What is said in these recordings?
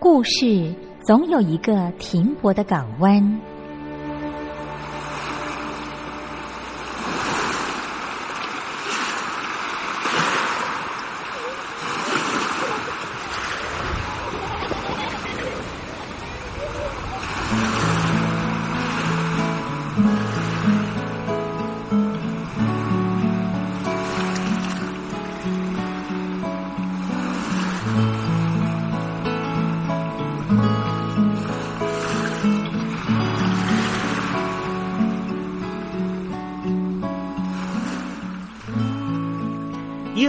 故事总有一个停泊的港湾。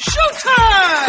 Showtime!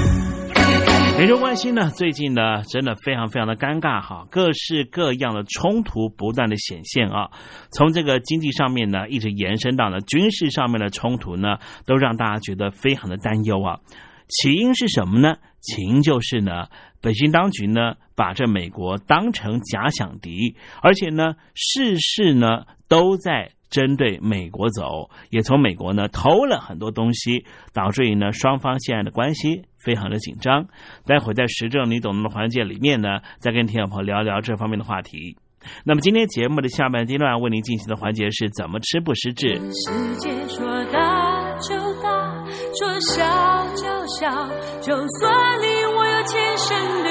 美中关系呢，最近呢，真的非常非常的尴尬哈，各式各样的冲突不断的显现啊。从这个经济上面呢，一直延伸到呢军事上面的冲突呢，都让大家觉得非常的担忧啊。起因是什么呢？起因就是呢，北京当局呢，把这美国当成假想敌，而且呢，事事呢都在。针对美国走，也从美国呢偷了很多东西，导致于呢双方现在的关系非常的紧张。待会在时政你懂的环节里面呢，再跟听众朋友聊聊这方面的话题。那么今天节目的下半阶段为您进行的环节是怎么吃不失智。世界说大就大，说小就小，就算你我有天生的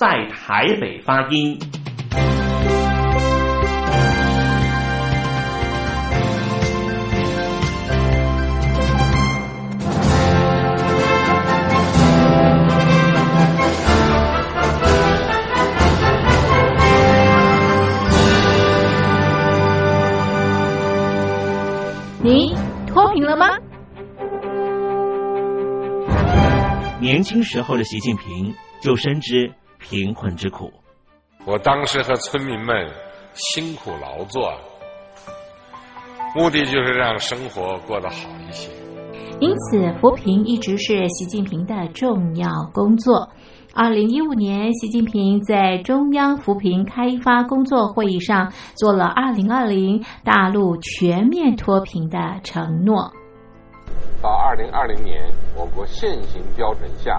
在台北发音。你脱贫了吗？年轻时候的习近平就深知贫困之苦。我当时和村民们辛苦劳作，目的就是让生活过得好一些。因此，扶贫一直是习近平的重要工作。二零一五年，习近平在中央扶贫开发工作会议上做了二零二零大陆全面脱贫的承诺。到二零二零年，我国现行标准下，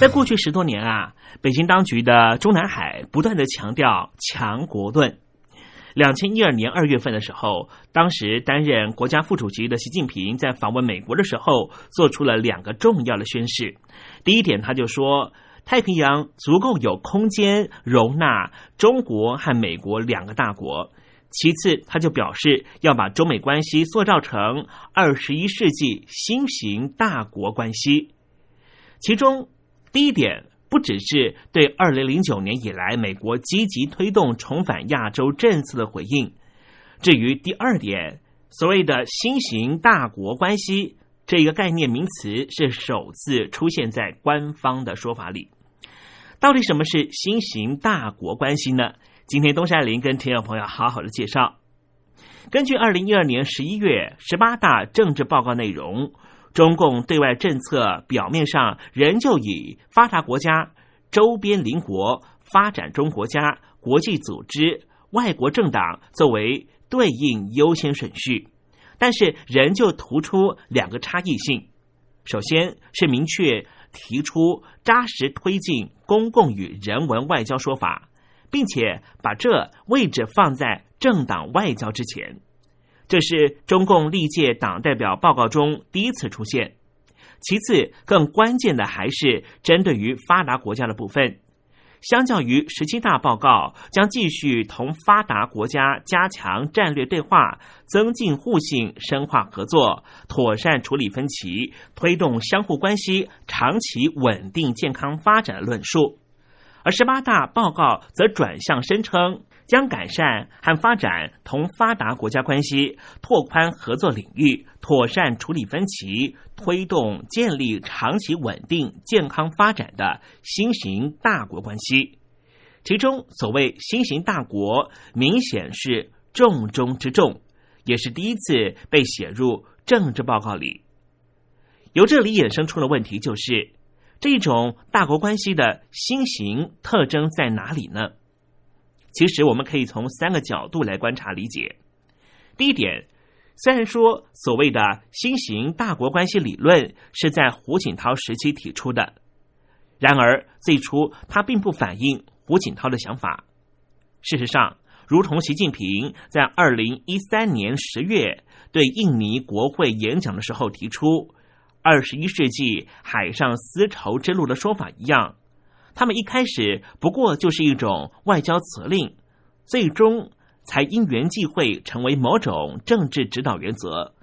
在过去十多年啊，北京当局的中南海不断的强调强国论，两千一二年二月份的时候，当时担任国家副主席的习近平在访问美国的时候，做出了两个重要的宣誓。第一点，他就说太平洋足够有空间容纳中国和美国两个大国。其次，他就表示要把中美关系塑造成二十一世纪新型大国关系。其中，第一点。不只是对二零零九年以来美国积极推动重返亚洲政策的回应。至于第二点，所谓的新型大国关系这一个概念名词是首次出现在官方的说法里。到底什么是新型大国关系呢？今天东山林跟听众朋友好好的介绍。根据二零一二年十一月十八大政治报告内容。中共对外政策表面上仍旧以发达国家、周边邻国、发展中国家、国际组织、外国政党作为对应优先顺序，但是仍旧突出两个差异性。首先是明确提出扎实推进公共与人文外交说法，并且把这位置放在政党外交之前。这是中共历届党代表报告中第一次出现。其次，更关键的还是针对于发达国家的部分。相较于十七大报告，将继续同发达国家加强战略对话，增进互信，深化合作，妥善处理分歧，推动相互关系长期稳定健康发展论述。而十八大报告则转向声称。将改善和发展同发达国家关系，拓宽合作领域，妥善处理分歧，推动建立长期稳定健康发展的新型大国关系。其中，所谓新型大国，明显是重中之重，也是第一次被写入政治报告里。由这里衍生出的问题就是，这种大国关系的新型特征在哪里呢？其实我们可以从三个角度来观察理解。第一点，虽然说所谓的新型大国关系理论是在胡锦涛时期提出的，然而最初它并不反映胡锦涛的想法。事实上，如同习近平在二零一三年十月对印尼国会演讲的时候提出“二十一世纪海上丝绸之路”的说法一样。他们一开始不过就是一种外交辞令，最终才因缘际会成为某种政治指导原则。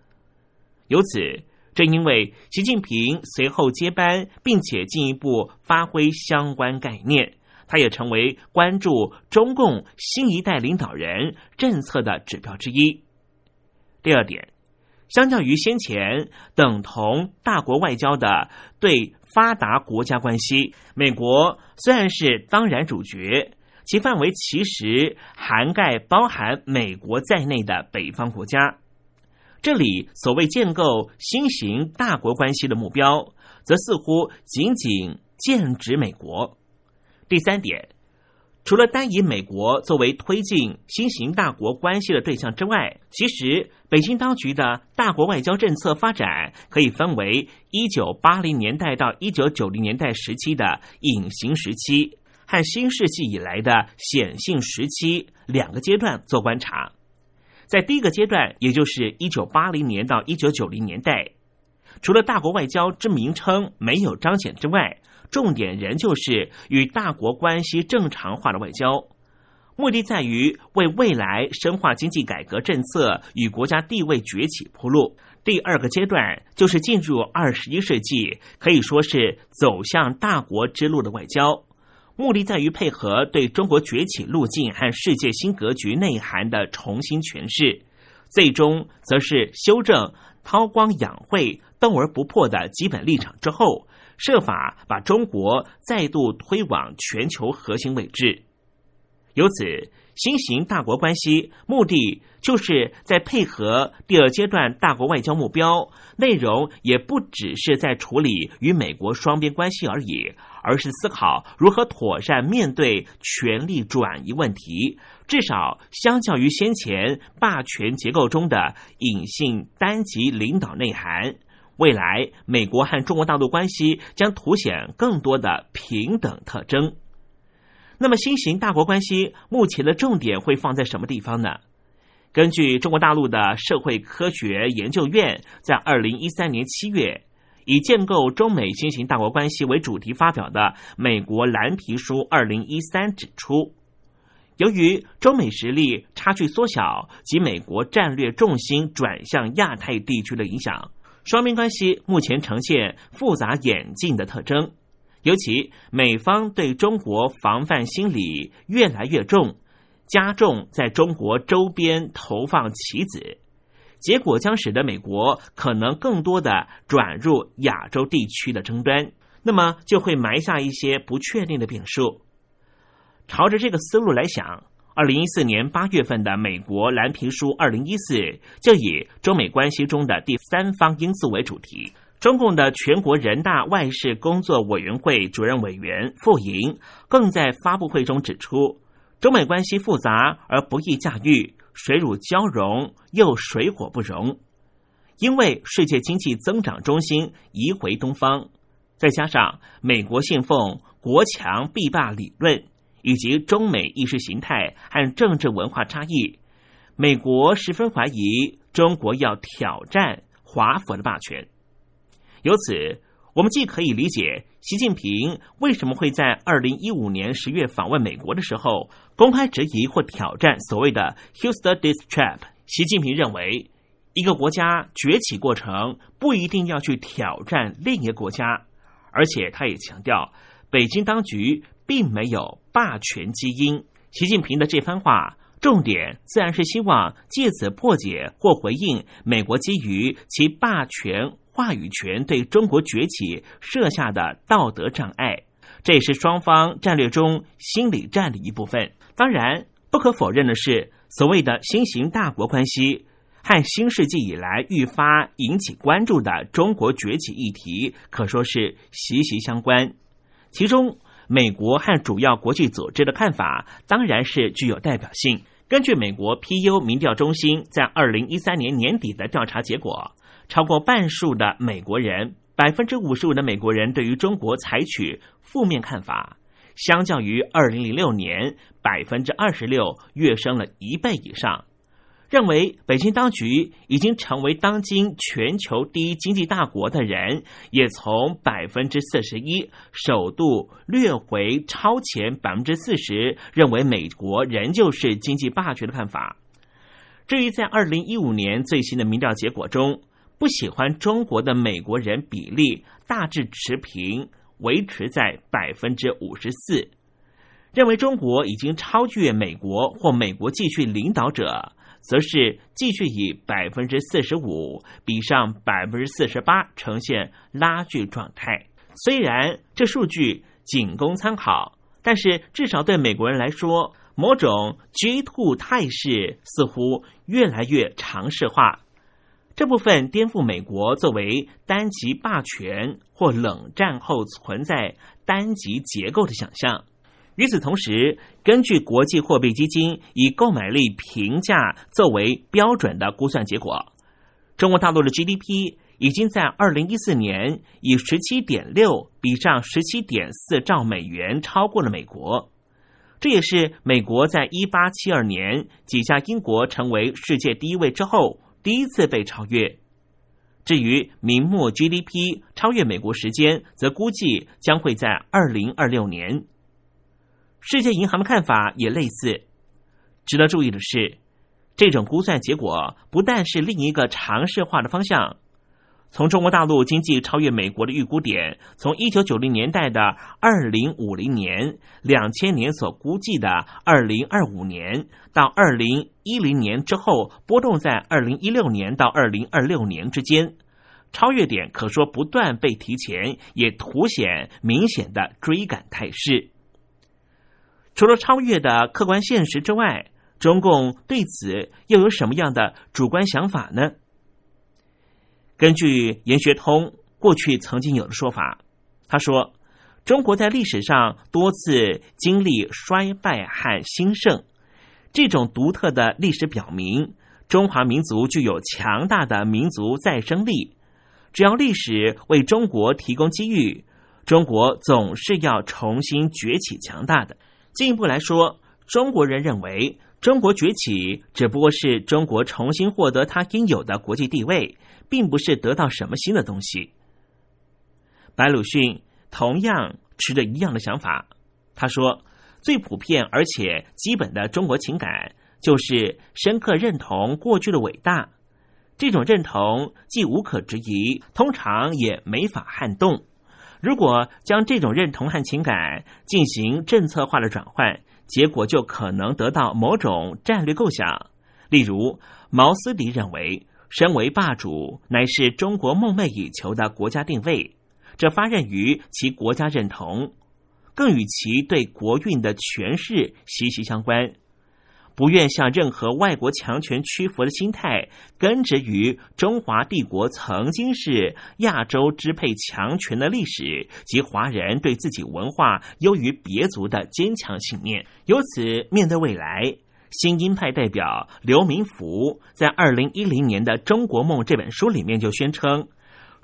由此，正因为习近平随后接班，并且进一步发挥相关概念，他也成为关注中共新一代领导人政策的指标之一。第二点。相较于先前等同大国外交的对发达国家关系，美国虽然是当然主角，其范围其实涵盖包含美国在内的北方国家。这里所谓建构新型大国关系的目标，则似乎仅仅剑指美国。第三点。除了单以美国作为推进新型大国关系的对象之外，其实北京当局的大国外交政策发展可以分为一九八零年代到一九九零年代时期的隐形时期和新世纪以来的显性时期两个阶段做观察。在第一个阶段，也就是一九八零年到一九九零年代，除了大国外交之名称没有彰显之外，重点仍旧是与大国关系正常化的外交，目的在于为未来深化经济改革政策与国家地位崛起铺路。第二个阶段就是进入二十一世纪，可以说是走向大国之路的外交，目的在于配合对中国崛起路径和世界新格局内涵的重新诠释，最终则是修正韬光养晦、斗而不破的基本立场之后。设法把中国再度推往全球核心位置，由此新型大国关系目的就是在配合第二阶段大国外交目标，内容也不只是在处理与美国双边关系而已，而是思考如何妥善面对权力转移问题。至少相较于先前霸权结构中的隐性单极领导内涵。未来，美国和中国大陆关系将凸显更多的平等特征。那么新型大国关系目前的重点会放在什么地方呢？根据中国大陆的社会科学研究院在二零一三年七月以建构中美新型大国关系为主题发表的《美国蓝皮书二零一三》指出，由于中美实力差距缩小及美国战略重心转向亚太地区的影响，双边关系目前呈现复杂演进的特征。尤其美方对中国防范心理越来越重，加重在中国周边投放棋子，结果将使得美国可能更多的转入亚洲地区的争端，那么就会埋下一些不确定的变数。朝着这个思路来想，二零一四年八月份的美国蓝皮书二零一四就以中美关系中的第三方因素为主题。中共的全国人大外事工作委员会主任委员傅莹更在发布会中指出，中美关系复杂而不易驾驭，水乳交融又水火不容。因为世界经济增长中心移回东方，再加上美国信奉国强必霸理论，以及中美意识形态和政治文化差异，美国十分怀疑中国要挑战华府的霸权。由此，我们既可以理解习近平为什么会在二零一五年十月访问美国的时候，公开质疑或挑战所谓的 “Houston Dis Trap”。习近平认为，一个国家崛起过程不一定要去挑战另一个国家，而且他也强调，北京当局并没有霸权基因。习近平的这番话，重点自然是希望借此破解或回应美国基于其霸权。话语权对中国崛起设下的道德障碍，这也是双方战略中心理战的一部分。当然，不可否认的是，所谓的新型大国关系和新世纪以来愈发引起关注的中国崛起议题，可说是息息相关。其中，美国和主要国际组织的看法当然是具有代表性。根据美国 PU 民调中心在二零一三年年底的调查结果。超过半数的美国人，百分之五十五的美国人对于中国采取负面看法，相较于二零零六年百分之二十六跃升了一倍以上。认为北京当局已经成为当今全球第一经济大国的人，也从百分之四十一首度略回超前百分之四十，认为美国仍旧是经济霸权的看法。至于在二零一五年最新的民调结果中，不喜欢中国的美国人比例大致持平，维持在百分之五十四。认为中国已经超越美国或美国继续领导者，则是继续以百分之四十五比上百分之四十八呈现拉锯状态。虽然这数据仅供参考，但是至少对美国人来说，某种 G two 态势似乎越来越常识化。这部分颠覆美国作为单极霸权或冷战后存在单极结构的想象。与此同时，根据国际货币基金以购买力评价作为标准的估算结果，中国大陆的 GDP 已经在二零一四年以十七点六比上十七点四兆美元超过了美国。这也是美国在一八七二年挤下英国成为世界第一位之后。第一次被超越。至于明末 GDP 超越美国时间，则估计将会在二零二六年。世界银行的看法也类似。值得注意的是，这种估算结果不但是另一个尝试化的方向。从中国大陆经济超越美国的预估点，从一九九零年代的二零五零年、两千年所估计的二零二五年，到二零一零年之后波动在二零一六年到二零二六年之间，超越点可说不断被提前，也凸显明显的追赶态势。除了超越的客观现实之外，中共对此又有什么样的主观想法呢？根据严学通过去曾经有的说法，他说：“中国在历史上多次经历衰败和兴盛，这种独特的历史表明，中华民族具有强大的民族再生力。只要历史为中国提供机遇，中国总是要重新崛起强大的。”进一步来说，中国人认为中国崛起只不过是中国重新获得它应有的国际地位，并不是得到什么新的东西。白鲁迅同样持着一样的想法，他说：“最普遍而且基本的中国情感，就是深刻认同过去的伟大。这种认同既无可置疑，通常也没法撼动。如果将这种认同和情感进行政策化的转换，结果就可能得到某种战略构想。例如，毛思迪认为，身为霸主乃是中国梦寐以求的国家定位。”这发轫于其国家认同，更与其对国运的诠释息息相关。不愿向任何外国强权屈服的心态，根植于中华帝国曾经是亚洲支配强权的历史及华人对自己文化优于别族的坚强信念。由此，面对未来，新鹰派代表刘明福在二零一零年的《中国梦》这本书里面就宣称。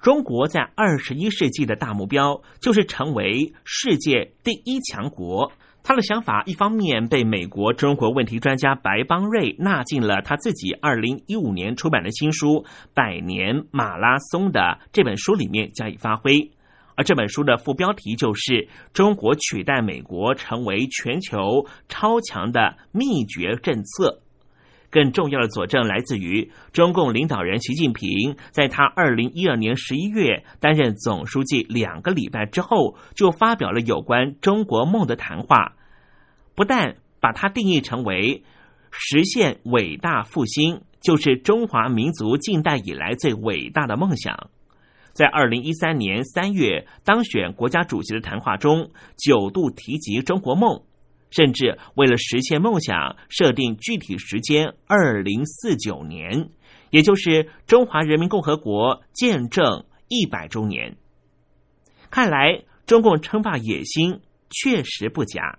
中国在二十一世纪的大目标就是成为世界第一强国。他的想法一方面被美国中国问题专家白邦瑞纳进了他自己二零一五年出版的新书《百年马拉松》的这本书里面加以发挥，而这本书的副标题就是“中国取代美国成为全球超强的秘诀政策”。更重要的佐证来自于中共领导人习近平在他二零一二年十一月担任总书记两个礼拜之后，就发表了有关中国梦的谈话，不但把它定义成为实现伟大复兴，就是中华民族近代以来最伟大的梦想，在二零一三年三月当选国家主席的谈话中，九度提及中国梦。甚至为了实现梦想，设定具体时间二零四九年，也就是中华人民共和国建政一百周年。看来中共称霸野心确实不假。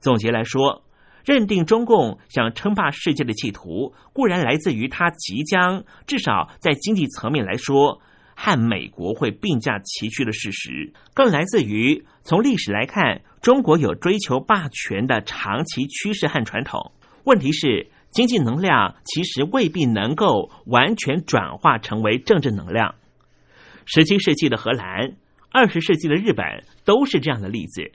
总结来说，认定中共想称霸世界的企图，固然来自于他即将至少在经济层面来说。和美国会并驾齐驱的事实，更来自于从历史来看，中国有追求霸权的长期趋势和传统。问题是，经济能量其实未必能够完全转化成为政治能量。十七世纪的荷兰，二十世纪的日本都是这样的例子。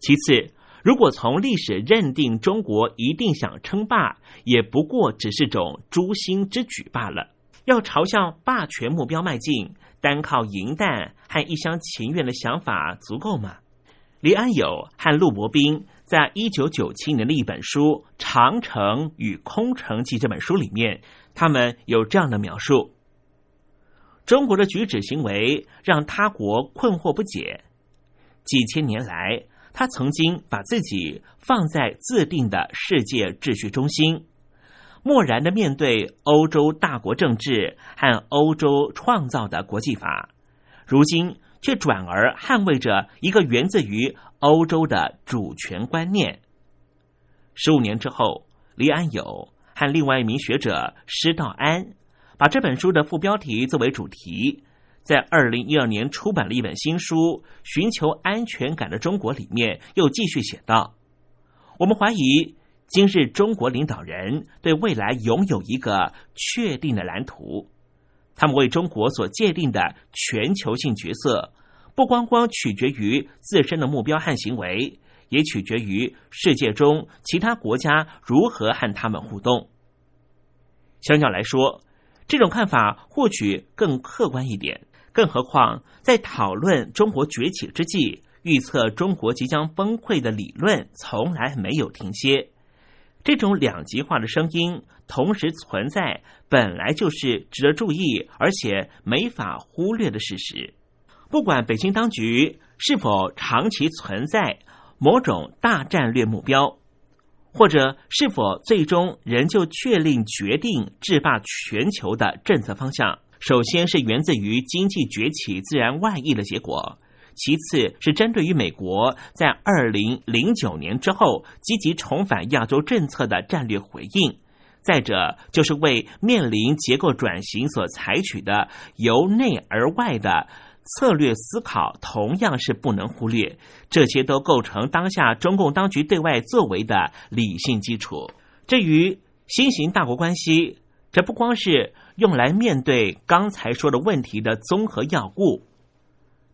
其次，如果从历史认定中国一定想称霸，也不过只是种诛心之举罢了。要朝向霸权目标迈进。单靠银弹和一厢情愿的想法足够吗？李安友和陆伯斌在一九九七年的一本书《长城与空城计》这本书里面，他们有这样的描述：中国的举止行为让他国困惑不解。几千年来，他曾经把自己放在自定的世界秩序中心。漠然的面对欧洲大国政治和欧洲创造的国际法，如今却转而捍卫着一个源自于欧洲的主权观念。十五年之后，李安友和另外一名学者施道安把这本书的副标题作为主题，在二零一二年出版了一本新书《寻求安全感的中国》里面，又继续写道：“我们怀疑。”今日中国领导人对未来拥有一个确定的蓝图，他们为中国所界定的全球性角色，不光光取决于自身的目标和行为，也取决于世界中其他国家如何和他们互动。相较来说，这种看法或许更客观一点。更何况，在讨论中国崛起之际，预测中国即将崩溃的理论从来没有停歇。这种两极化的声音同时存在，本来就是值得注意，而且没法忽略的事实。不管北京当局是否长期存在某种大战略目标，或者是否最终仍旧确定决定制霸全球的政策方向，首先是源自于经济崛起自然外溢的结果。其次是针对于美国在二零零九年之后积极重返亚洲政策的战略回应，再者就是为面临结构转型所采取的由内而外的策略思考同样是不能忽略，这些都构成当下中共当局对外作为的理性基础。至于新型大国关系，这不光是用来面对刚才说的问题的综合要务，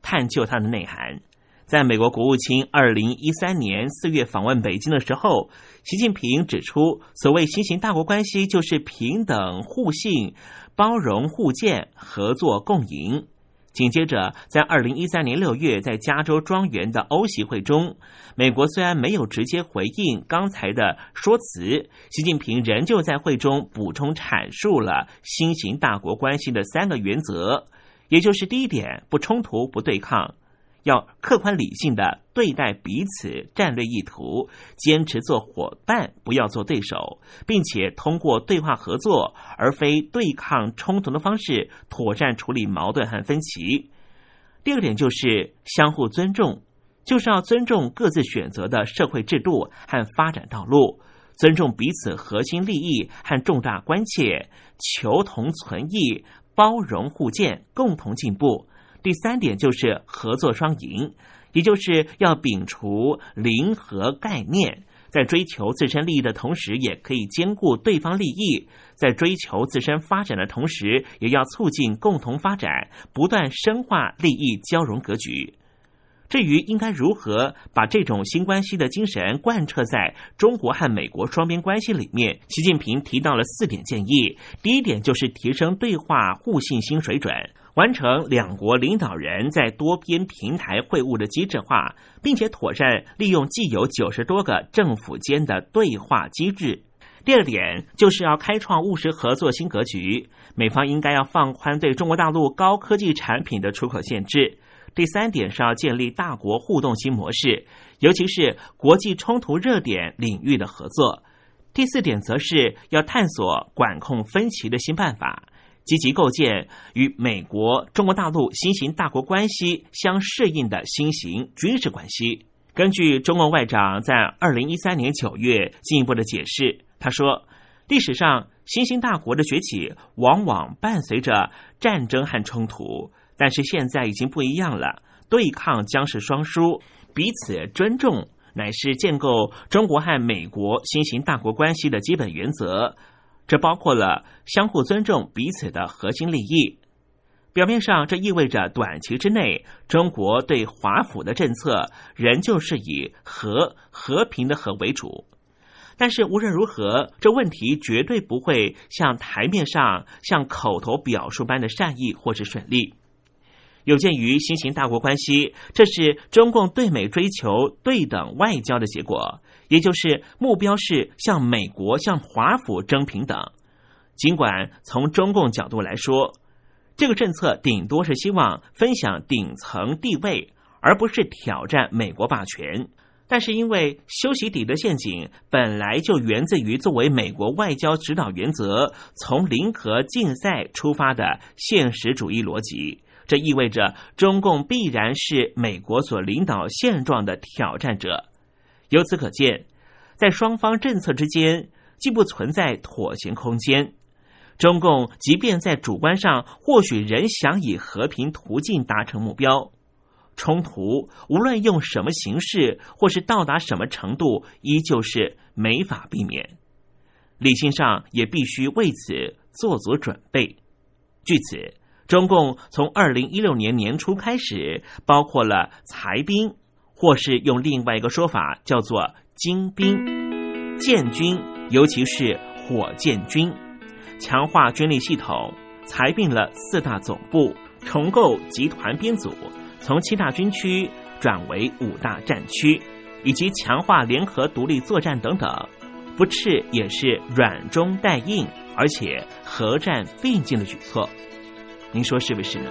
探究它的内涵。在美国国务卿二零一三年四月访问北京的时候，习近平指出，所谓新型大国关系就是平等、互信、包容、互鉴、合作共赢。紧接着，在二零一三年六月，在加州庄园的欧席会中，美国虽然没有直接回应刚才的说辞，习近平仍旧在会中补充阐述了新型大国关系的三个原则，也就是第一点，不冲突、不对抗。要客观理性的对待彼此战略意图，坚持做伙伴，不要做对手，并且通过对话合作，而非对抗冲突的方式，妥善处理矛盾和分歧。第二点就是相互尊重，就是要尊重各自选择的社会制度和发展道路，尊重彼此核心利益和重大关切，求同存异，包容互鉴，共同进步。第三点就是合作双赢，也就是要摒除零和概念，在追求自身利益的同时，也可以兼顾对方利益；在追求自身发展的同时，也要促进共同发展，不断深化利益交融格局。至于应该如何把这种新关系的精神贯彻在中国和美国双边关系里面，习近平提到了四点建议。第一点就是提升对话互信新水准。完成两国领导人在多边平台会晤的机制化，并且妥善利用既有九十多个政府间的对话机制。第二点就是要开创务实合作新格局，美方应该要放宽对中国大陆高科技产品的出口限制。第三点是要建立大国互动新模式，尤其是国际冲突热点领域的合作。第四点则是要探索管控分歧的新办法。积极构建与美国、中国大陆新型大国关系相适应的新型军事关系。根据中共外长在二零一三年九月进一步的解释，他说：“历史上新兴大国的崛起往往伴随着战争和冲突，但是现在已经不一样了，对抗将是双输，彼此尊重乃是建构中国和美国新型大国关系的基本原则。”这包括了相互尊重彼此的核心利益。表面上，这意味着短期之内，中国对华府的政策仍旧是以和和平的和为主。但是无论如何，这问题绝对不会像台面上像口头表述般的善意或是顺利。有鉴于新型大国关系，这是中共对美追求对等外交的结果。也就是目标是向美国、向华府争平等。尽管从中共角度来说，这个政策顶多是希望分享顶层地位，而不是挑战美国霸权。但是，因为修习底的陷阱本来就源自于作为美国外交指导原则、从零和竞赛出发的现实主义逻辑，这意味着中共必然是美国所领导现状的挑战者。由此可见，在双方政策之间，既不存在妥协空间。中共即便在主观上或许仍想以和平途径达成目标，冲突无论用什么形式或是到达什么程度，依旧是没法避免。理性上也必须为此做足准备。据此，中共从二零一六年年初开始，包括了裁兵。或是用另外一个说法叫做“精兵建军”，尤其是火箭军，强化军力系统，裁并了四大总部，重构集团编组，从七大军区转为五大战区，以及强化联合独立作战等等，不斥也是软中带硬，而且核战并进的举措。您说是不是呢？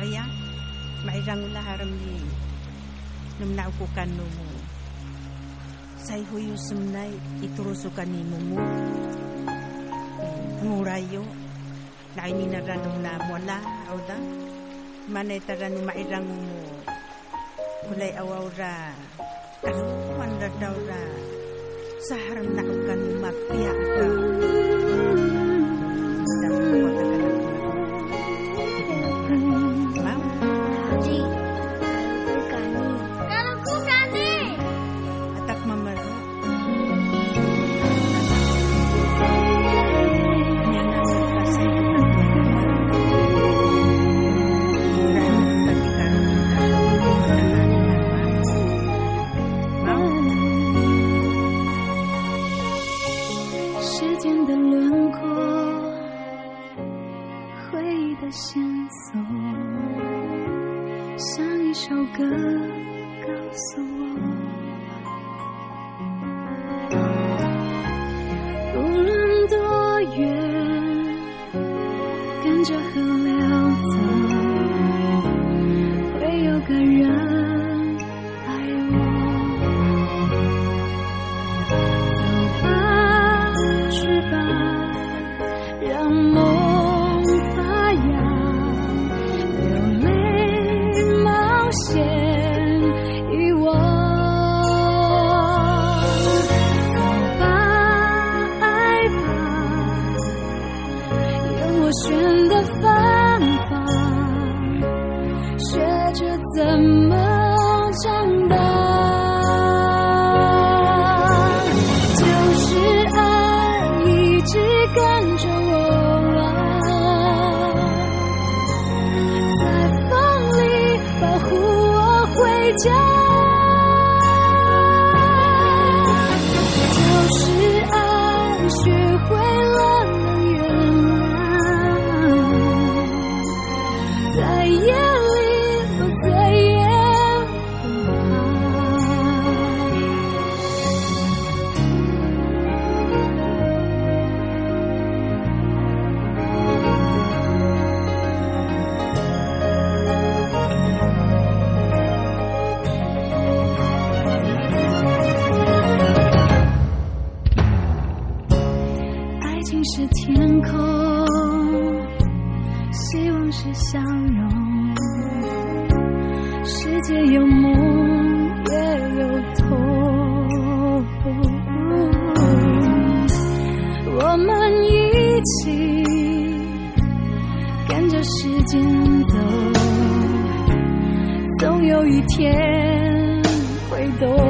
الشرعية mahirang laharam ni num naukukan numu. Say huyu sumnay iturusukan ni mumu ngurayo na ininaran nara na mola auda. Mana taran numa mahirang mu mulai awawra takuan radaura saharam nakukan numapiak ka 一起跟着时间走总有一天会懂。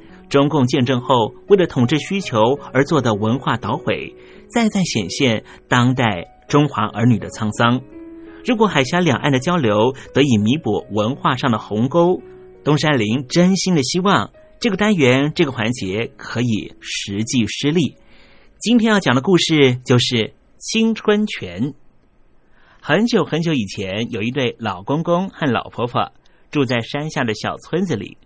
中共建政后为了统治需求而做的文化捣毁，再再显现当代中华儿女的沧桑。如果海峡两岸的交流得以弥补文化上的鸿沟，东山林真心的希望这个单元这个环节可以实际施力。今天要讲的故事就是青春泉。很久很久以前，有一对老公公和老婆婆住在山下的小村子里。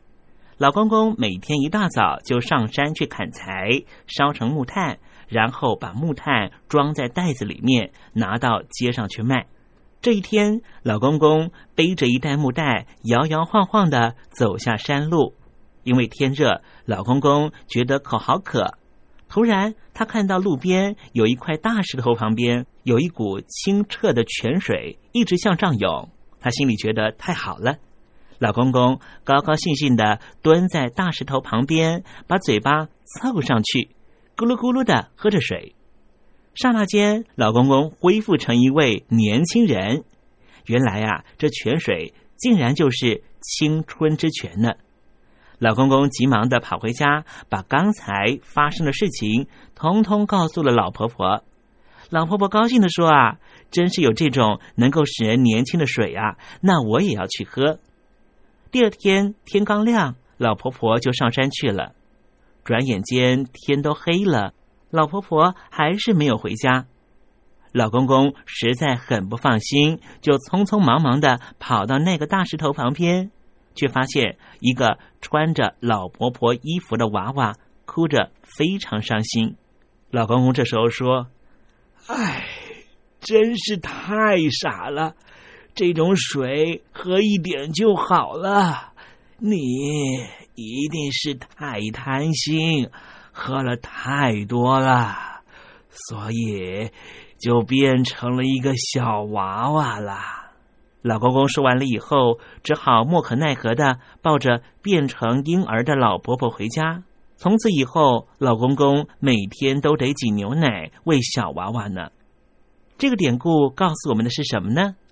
老公公每天一大早就上山去砍柴，烧成木炭，然后把木炭装在袋子里面，拿到街上去卖。这一天，老公公背着一袋木袋，摇摇晃晃的走下山路。因为天热，老公公觉得口好渴。突然，他看到路边有一块大石头，旁边有一股清澈的泉水，一直向上涌。他心里觉得太好了。老公公高高兴兴的蹲在大石头旁边，把嘴巴凑上去，咕噜咕噜的喝着水。刹那间，老公公恢复成一位年轻人。原来啊，这泉水竟然就是青春之泉呢！老公公急忙的跑回家，把刚才发生的事情通通告诉了老婆婆。老婆婆高兴的说：“啊，真是有这种能够使人年轻的水啊！那我也要去喝。”第二天天刚亮，老婆婆就上山去了。转眼间天都黑了，老婆婆还是没有回家。老公公实在很不放心，就匆匆忙忙的跑到那个大石头旁边，却发现一个穿着老婆婆衣服的娃娃哭着，非常伤心。老公公这时候说：“唉，真是太傻了。”这种水喝一点就好了，你一定是太贪心，喝了太多了，所以就变成了一个小娃娃了。老公公说完了以后，只好莫可奈何的抱着变成婴儿的老婆婆回家。从此以后，老公公每天都得挤牛奶喂小娃娃呢。这个典故告诉我们的是什么呢？